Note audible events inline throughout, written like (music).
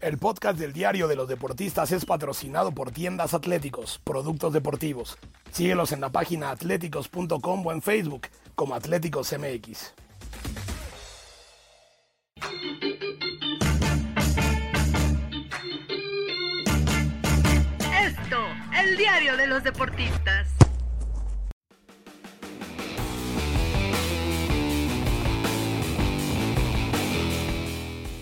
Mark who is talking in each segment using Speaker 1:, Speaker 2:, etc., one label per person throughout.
Speaker 1: El podcast del Diario de los Deportistas es patrocinado por Tiendas Atléticos, Productos Deportivos. Síguelos en la página atléticos.com o en Facebook como Atléticos MX.
Speaker 2: Esto, el diario de los deportistas.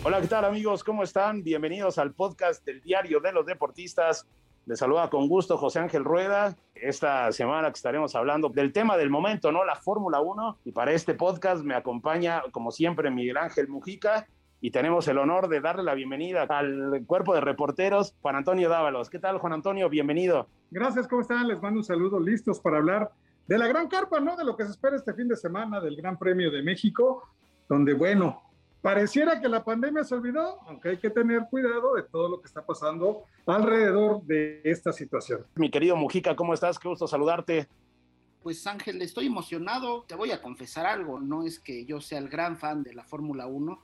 Speaker 3: Hola, ¿qué tal amigos? ¿Cómo están? Bienvenidos al podcast del Diario de los Deportistas. Les saluda con gusto José Ángel Rueda. Esta semana que estaremos hablando del tema del momento, ¿no? La Fórmula 1. Y para este podcast me acompaña, como siempre, Miguel Ángel Mujica. Y tenemos el honor de darle la bienvenida al cuerpo de reporteros, Juan Antonio Dávalos. ¿Qué tal, Juan Antonio? Bienvenido.
Speaker 4: Gracias, ¿cómo están? Les mando un saludo, listos para hablar de la gran carpa, ¿no? De lo que se espera este fin de semana del Gran Premio de México, donde, bueno, Pareciera que la pandemia se olvidó, aunque hay que tener cuidado de todo lo que está pasando alrededor de esta situación.
Speaker 3: Mi querido Mujica, ¿cómo estás? Qué gusto saludarte.
Speaker 5: Pues Ángel, estoy emocionado. Te voy a confesar algo. No es que yo sea el gran fan de la Fórmula 1,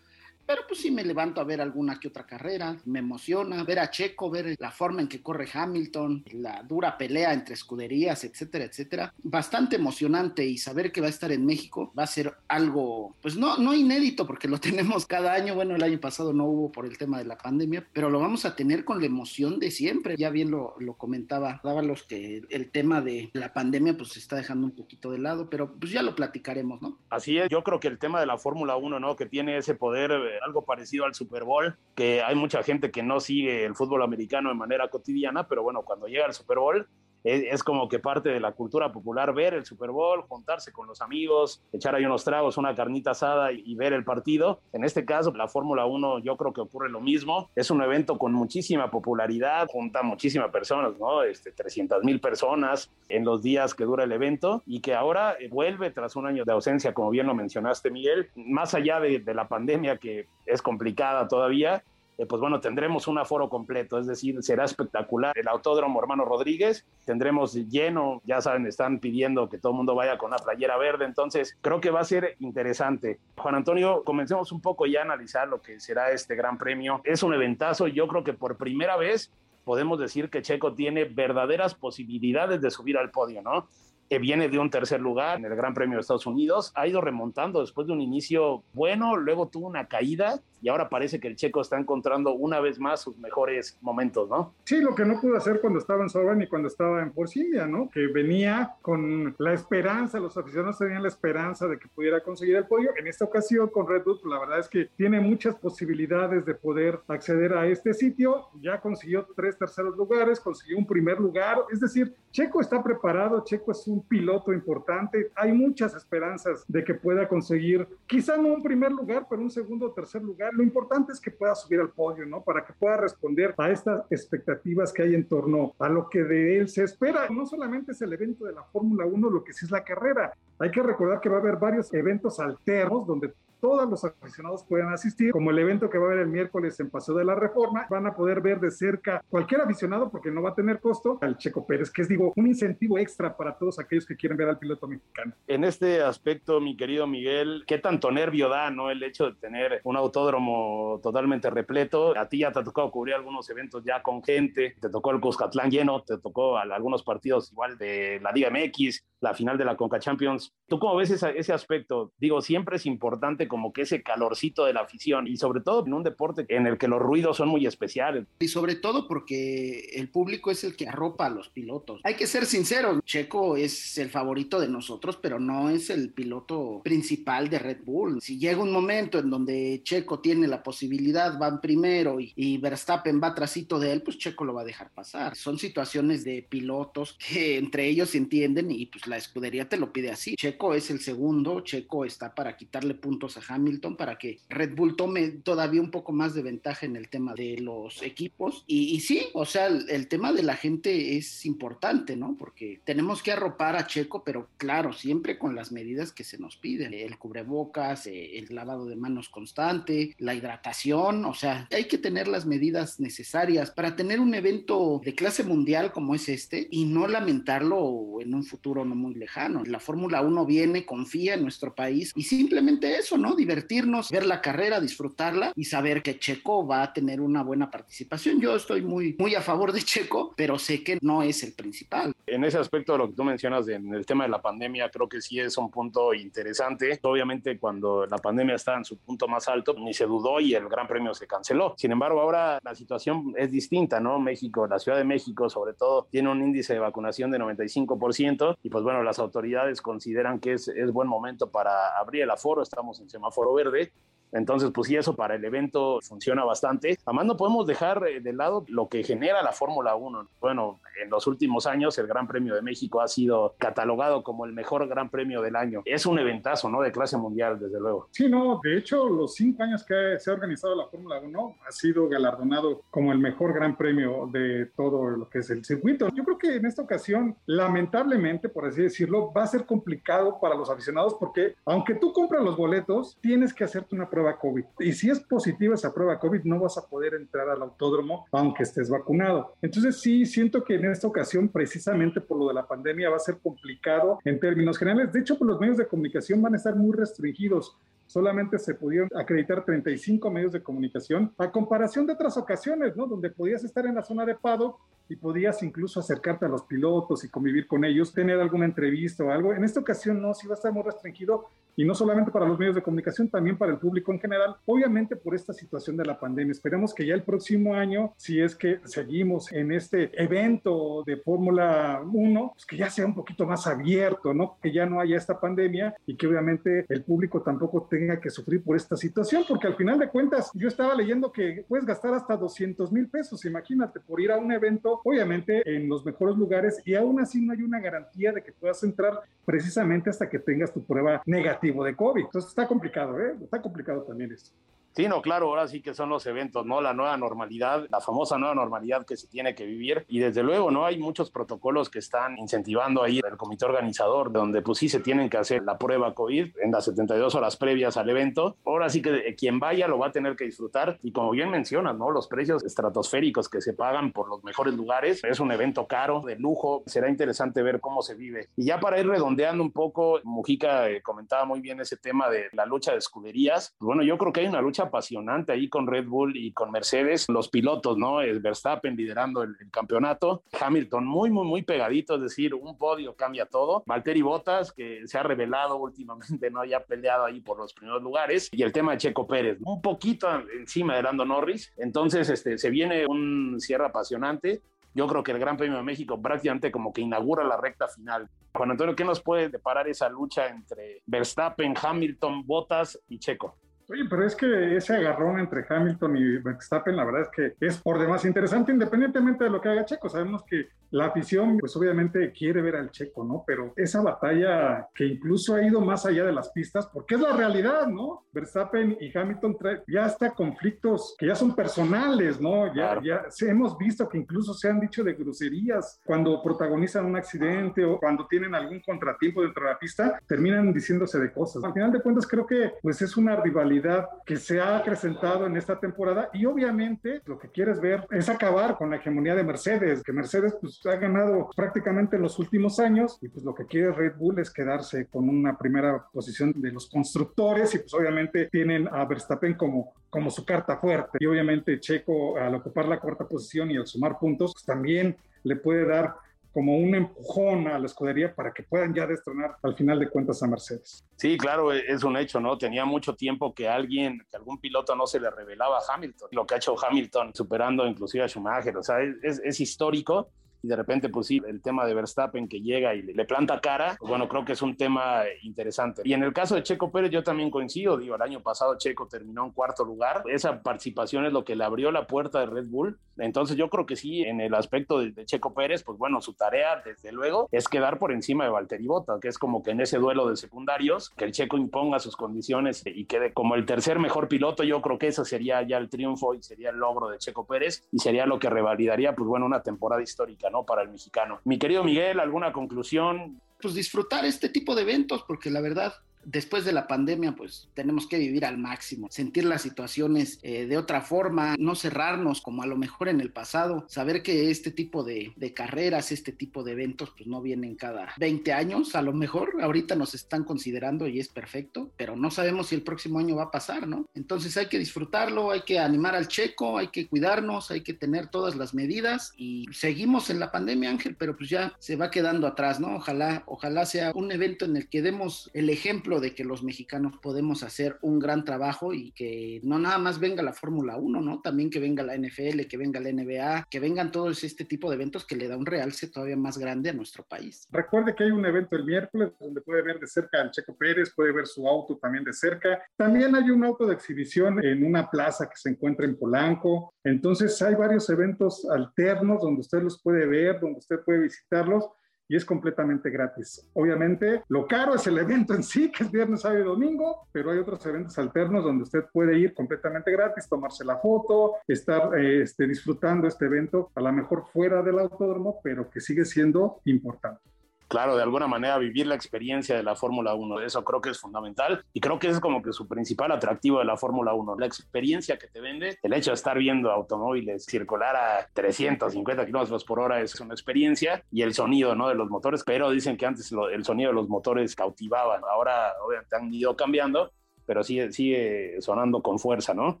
Speaker 5: pero pues sí me levanto a ver alguna que otra carrera, me emociona ver a Checo, ver la forma en que corre Hamilton, la dura pelea entre escuderías, etcétera, etcétera. Bastante emocionante y saber que va a estar en México va a ser algo, pues no, no inédito porque lo (laughs) tenemos cada año. Bueno, el año pasado no hubo por el tema de la pandemia, pero lo vamos a tener con la emoción de siempre. Ya bien lo, lo comentaba Dávalos que el tema de la pandemia pues se está dejando un poquito de lado, pero pues ya lo platicaremos, ¿no?
Speaker 3: Así es, yo creo que el tema de la Fórmula 1, ¿no? Que tiene ese poder eh, algo parecido al Super Bowl, que hay mucha gente que no sigue el fútbol americano de manera cotidiana, pero bueno, cuando llega el Super Bowl es, como que parte de la cultura popular ver el Super Bowl, juntarse con los amigos, echar ahí unos tragos, una carnita asada y, ver el partido. En este caso, la Fórmula 1 yo creo que ocurre lo mismo. Es un evento con muchísima popularidad, junta muchísimas personas, ¿no? Este, 300 mil personas en los días que dura el evento y que ahora vuelve tras un año de ausencia, como bien lo mencionaste, Miguel. Más allá de, de la pandemia que es complicada todavía, eh, pues bueno, tendremos un aforo completo, es decir, será espectacular el Autódromo Hermano Rodríguez, tendremos lleno, ya saben, están pidiendo que todo el mundo vaya con la playera verde, entonces creo que va a ser interesante. Juan Antonio, comencemos un poco ya a analizar lo que será este gran premio. Es un eventazo, yo creo que por primera vez podemos decir que Checo tiene verdaderas posibilidades de subir al podio, ¿no? que viene de un tercer lugar en el Gran Premio de Estados Unidos, ha ido remontando después de un inicio bueno, luego tuvo una caída y ahora parece que el checo está encontrando una vez más sus mejores momentos, ¿no?
Speaker 4: Sí, lo que no pudo hacer cuando estaba en Sauber ni cuando estaba en Force India, ¿no? Que venía con la esperanza, los aficionados tenían la esperanza de que pudiera conseguir el podio. En esta ocasión con Red Bull, la verdad es que tiene muchas posibilidades de poder acceder a este sitio. Ya consiguió tres terceros lugares, consiguió un primer lugar, es decir, Checo está preparado, Checo es un piloto importante, hay muchas esperanzas de que pueda conseguir, quizá no un primer lugar, pero un segundo o tercer lugar. Lo importante es que pueda subir al podio, ¿no? Para que pueda responder a estas expectativas que hay en torno a lo que de él se espera. No solamente es el evento de la Fórmula 1, lo que sí es la carrera. Hay que recordar que va a haber varios eventos alternos donde todos los aficionados pueden asistir, como el evento que va a haber el miércoles en Paseo de la Reforma, van a poder ver de cerca cualquier aficionado porque no va a tener costo al Checo Pérez, que es digo un incentivo extra para todos aquellos que quieren ver al piloto mexicano.
Speaker 3: En este aspecto, mi querido Miguel, ¿qué tanto nervio da, no, el hecho de tener un autódromo totalmente repleto? A ti ya te ha tocado cubrir algunos eventos ya con gente, te tocó el Cuscatlán lleno, te tocó algunos partidos igual de la Liga MX, la final de la Conca Champions. ¿Tú cómo ves ese, ese aspecto? Digo, siempre es importante como que ese calorcito de la afición y sobre todo en un deporte en el que los ruidos son muy especiales.
Speaker 5: Y sobre todo porque el público es el que arropa a los pilotos. Hay que ser sinceros, Checo es el favorito de nosotros, pero no es el piloto principal de Red Bull. Si llega un momento en donde Checo tiene la posibilidad, van primero y, y Verstappen va trasito de él, pues Checo lo va a dejar pasar. Son situaciones de pilotos que entre ellos entienden y pues la escudería te lo pide así. Checo es el segundo, Checo está para quitarle puntos a Hamilton para que Red Bull tome todavía un poco más de ventaja en el tema de los equipos. Y, sí, o sea, el, tema de la gente es importante, ¿no? Porque tenemos que arropar a Checo, pero claro, siempre con las medidas que se nos piden. El cubrebocas, eh, el lavado de manos constante, la hidratación, o sea, hay que tener las medidas necesarias para tener un evento de clase mundial como es este y no lamentarlo en un futuro no muy lejano. La Fórmula 1 viene, confía en nuestro país y simplemente eso, ¿no? Divertirnos, ver la carrera, disfrutarla y saber que Checo va a tener una buena participación. Yo estoy muy, muy a favor de Checo, pero sé que no es el principal.
Speaker 3: En ese aspecto de lo que tú mencionas en el tema de la pandemia, creo que sí es un punto interesante. Obviamente cuando la pandemia estaba en su punto más alto, ni se dudó y el Gran Premio se canceló. Sin embargo, ahora la situación es distinta, ¿no? México, la Ciudad de México sobre todo, tiene un índice de vacunación de 95% y pues bueno, las autoridades consideran que es, es buen momento para abrir el aforo, estamos en semáforo verde entonces, pues sí, eso para el evento funciona bastante. Además, no podemos dejar eh, de lado lo que genera la Fórmula 1. Bueno, en los últimos años el Gran Premio de México ha sido catalogado como el mejor Gran Premio del año. Es un eventazo, ¿no? De clase mundial, desde luego.
Speaker 4: Sí, no, de hecho, los cinco años que se ha organizado la Fórmula 1 ha sido galardonado como el mejor Gran Premio de todo lo que es el circuito. Yo creo que en esta ocasión, lamentablemente, por así decirlo, va a ser complicado para los aficionados porque aunque tú compras los boletos, tienes que hacerte una prueba COVID. Y si es positiva esa prueba COVID, no vas a poder entrar al autódromo aunque estés vacunado. Entonces sí, siento que en esta ocasión, precisamente por lo de la pandemia, va a ser complicado en términos generales. De hecho, pues, los medios de comunicación van a estar muy restringidos solamente se pudieron acreditar 35 medios de comunicación, a comparación de otras ocasiones, ¿no? Donde podías estar en la zona de Pado y podías incluso acercarte a los pilotos y convivir con ellos, tener alguna entrevista o algo. En esta ocasión no, sí va a estar muy restringido y no solamente para los medios de comunicación, también para el público en general, obviamente por esta situación de la pandemia. Esperemos que ya el próximo año, si es que seguimos en este evento de Fórmula 1, pues que ya sea un poquito más abierto, ¿no? Que ya no haya esta pandemia y que obviamente el público tampoco tenga que sufrir por esta situación, porque al final de cuentas yo estaba leyendo que puedes gastar hasta 200 mil pesos, imagínate, por ir a un evento, obviamente en los mejores lugares y aún así no hay una garantía de que puedas entrar precisamente hasta que tengas tu prueba negativa de COVID. Entonces está complicado, ¿eh? Está complicado también esto.
Speaker 3: Sí, no, claro, ahora sí que son los eventos, ¿no? La nueva normalidad, la famosa nueva normalidad que se tiene que vivir. Y desde luego, ¿no? Hay muchos protocolos que están incentivando ahí el comité organizador, donde pues sí se tienen que hacer la prueba COVID en las 72 horas previas al evento. Ahora sí que quien vaya lo va a tener que disfrutar. Y como bien mencionas, ¿no? Los precios estratosféricos que se pagan por los mejores lugares. Es un evento caro, de lujo. Será interesante ver cómo se vive. Y ya para ir redondeando un poco, Mujica eh, comentaba muy bien ese tema de la lucha de escuderías. Bueno, yo creo que hay una lucha apasionante ahí con Red Bull y con Mercedes, los pilotos, ¿no? Es Verstappen liderando el, campeonato, Hamilton muy, muy, muy pegadito, es decir, un podio cambia todo, Valtteri Bottas, que se ha revelado últimamente, ¿no? Ya peleado ahí por los primeros lugares, y el tema de Checo Pérez, un poquito encima de Lando Norris, entonces este, se viene un cierre apasionante, yo creo que el Gran Premio de México prácticamente como que inaugura la recta final. Juan Antonio, ¿qué nos puede deparar esa lucha entre Verstappen, Hamilton, Bottas y Checo?
Speaker 4: Oye, pero es que ese agarrón entre Hamilton y Verstappen, la verdad es que es por demás interesante, independientemente de lo que haga Checo. Sabemos que la afición, pues obviamente quiere ver al Checo, ¿no? Pero esa batalla que incluso ha ido más allá de las pistas, porque es la realidad, ¿no? Verstappen y Hamilton ya está conflictos que ya son personales, ¿no? Ya, ya hemos visto que incluso se han dicho de groserías cuando protagonizan un accidente o cuando tienen algún contratiempo dentro de la pista, terminan diciéndose de cosas. Al final de cuentas, creo que pues es una rivalidad que se ha acrecentado en esta temporada y obviamente lo que quieres ver es acabar con la hegemonía de Mercedes, que Mercedes pues ha ganado prácticamente en los últimos años y pues lo que quiere Red Bull es quedarse con una primera posición de los constructores y pues obviamente tienen a Verstappen como, como su carta fuerte y obviamente Checo al ocupar la cuarta posición y al sumar puntos pues también le puede dar como un empujón a la escudería para que puedan ya destronar al final de cuentas a Mercedes.
Speaker 3: Sí, claro, e-, es un hecho, ¿no? Tenía mucho tiempo que alguien, que algún piloto no se le revelaba a Hamilton. Lo que ha hecho Hamilton superando inclusive a Schumacher, o sea, es, es histórico y de repente pues sí, el tema de Verstappen que llega y le planta cara, pues, bueno, creo que es un tema interesante. Y en el caso de Checo Pérez yo también coincido, digo, el año pasado Checo terminó en cuarto lugar, esa participación es lo que le abrió la puerta de Red Bull, entonces yo creo que sí, en el aspecto de, Checo Pérez, pues bueno, su tarea desde luego es quedar por encima de Valtteri Bota, que es como que en ese duelo de secundarios, que el Checo imponga sus condiciones y quede como el tercer mejor piloto, yo creo que eso sería ya el triunfo y sería el logro de Checo Pérez y sería lo que revalidaría, pues bueno, una temporada histórica, ¿no? Para el mexicano. Mi querido Miguel, ¿alguna conclusión?
Speaker 5: Pues disfrutar este tipo de eventos, porque la verdad después de la pandemia, pues tenemos que vivir al máximo, sentir las situaciones eh, de otra forma, no cerrarnos como a lo mejor en el pasado, saber que este tipo de, carreras, este tipo de eventos, pues no vienen cada 20 años, a lo mejor ahorita nos están considerando y es perfecto, pero no sabemos si el próximo año va a pasar, ¿no? Entonces hay que disfrutarlo, hay que animar al checo, hay que cuidarnos, hay que tener todas las medidas y seguimos en la pandemia, Ángel, pero pues ya se va quedando atrás, ¿no? Ojalá, ojalá sea un evento en el que demos el ejemplo de que los mexicanos podemos hacer un gran trabajo y que no nada más venga la Fórmula 1, ¿no? También que venga la NFL, que venga la NBA, que vengan todos este tipo de eventos que le da un realce todavía más grande a nuestro país.
Speaker 4: Recuerde que hay un evento el miércoles donde puede ver de cerca al Checo Pérez, puede ver su auto también de cerca. También hay un auto de exhibición en una plaza que se encuentra en Polanco. Entonces hay varios eventos alternos donde usted los puede ver, donde usted puede visitarlos y es completamente gratis. Obviamente, lo caro es el evento en sí, que es viernes, sábado y domingo, pero hay otros eventos alternos donde usted puede ir completamente gratis, tomarse la foto, estar eh, este, disfrutando este evento, a lo mejor fuera del autódromo, pero que sigue siendo importante
Speaker 3: claro, de alguna manera vivir la experiencia de la Fórmula 1. Eso creo que es fundamental y creo que es como que su principal atractivo de la Fórmula 1. La experiencia que te vende, el hecho de estar viendo automóviles circular a 350 kilómetros por hora es una experiencia y el sonido ¿no? de los motores, pero dicen que antes el sonido de los motores cautivaban. Ahora obviamente han ido cambiando pero sigue, sigue sonando con fuerza, ¿no?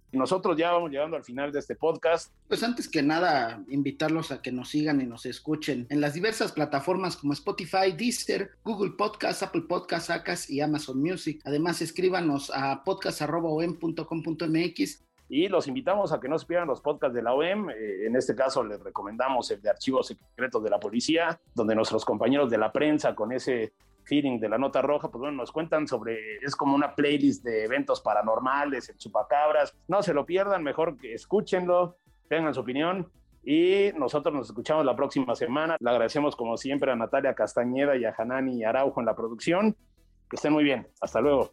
Speaker 3: Nosotros ya vamos llegando al final de este podcast.
Speaker 5: Pues antes que nada, invitarlos a que nos sigan y nos escuchen en las diversas plataformas como Spotify, Deezer, Google Podcast, Apple Podcast, Acas y Amazon Music. Además, escríbanos a podcast.com.mx
Speaker 3: y los invitamos a que no se pierdan los podcasts de la OEM. Eh, en este caso les recomendamos el de archivos secretos de la policía, donde nuestros compañeros de la prensa con ese feeling de la nota roja, pues bueno, nos cuentan sobre, es como una playlist de eventos paranormales, el chupacabras, no se lo pierdan, mejor que escúchenlo, tengan su opinión y nosotros nos escuchamos la próxima semana. Le agradecemos como siempre a Natalia Castañeda y a Hanani Araujo en la producción. Que estén muy bien. Hasta luego.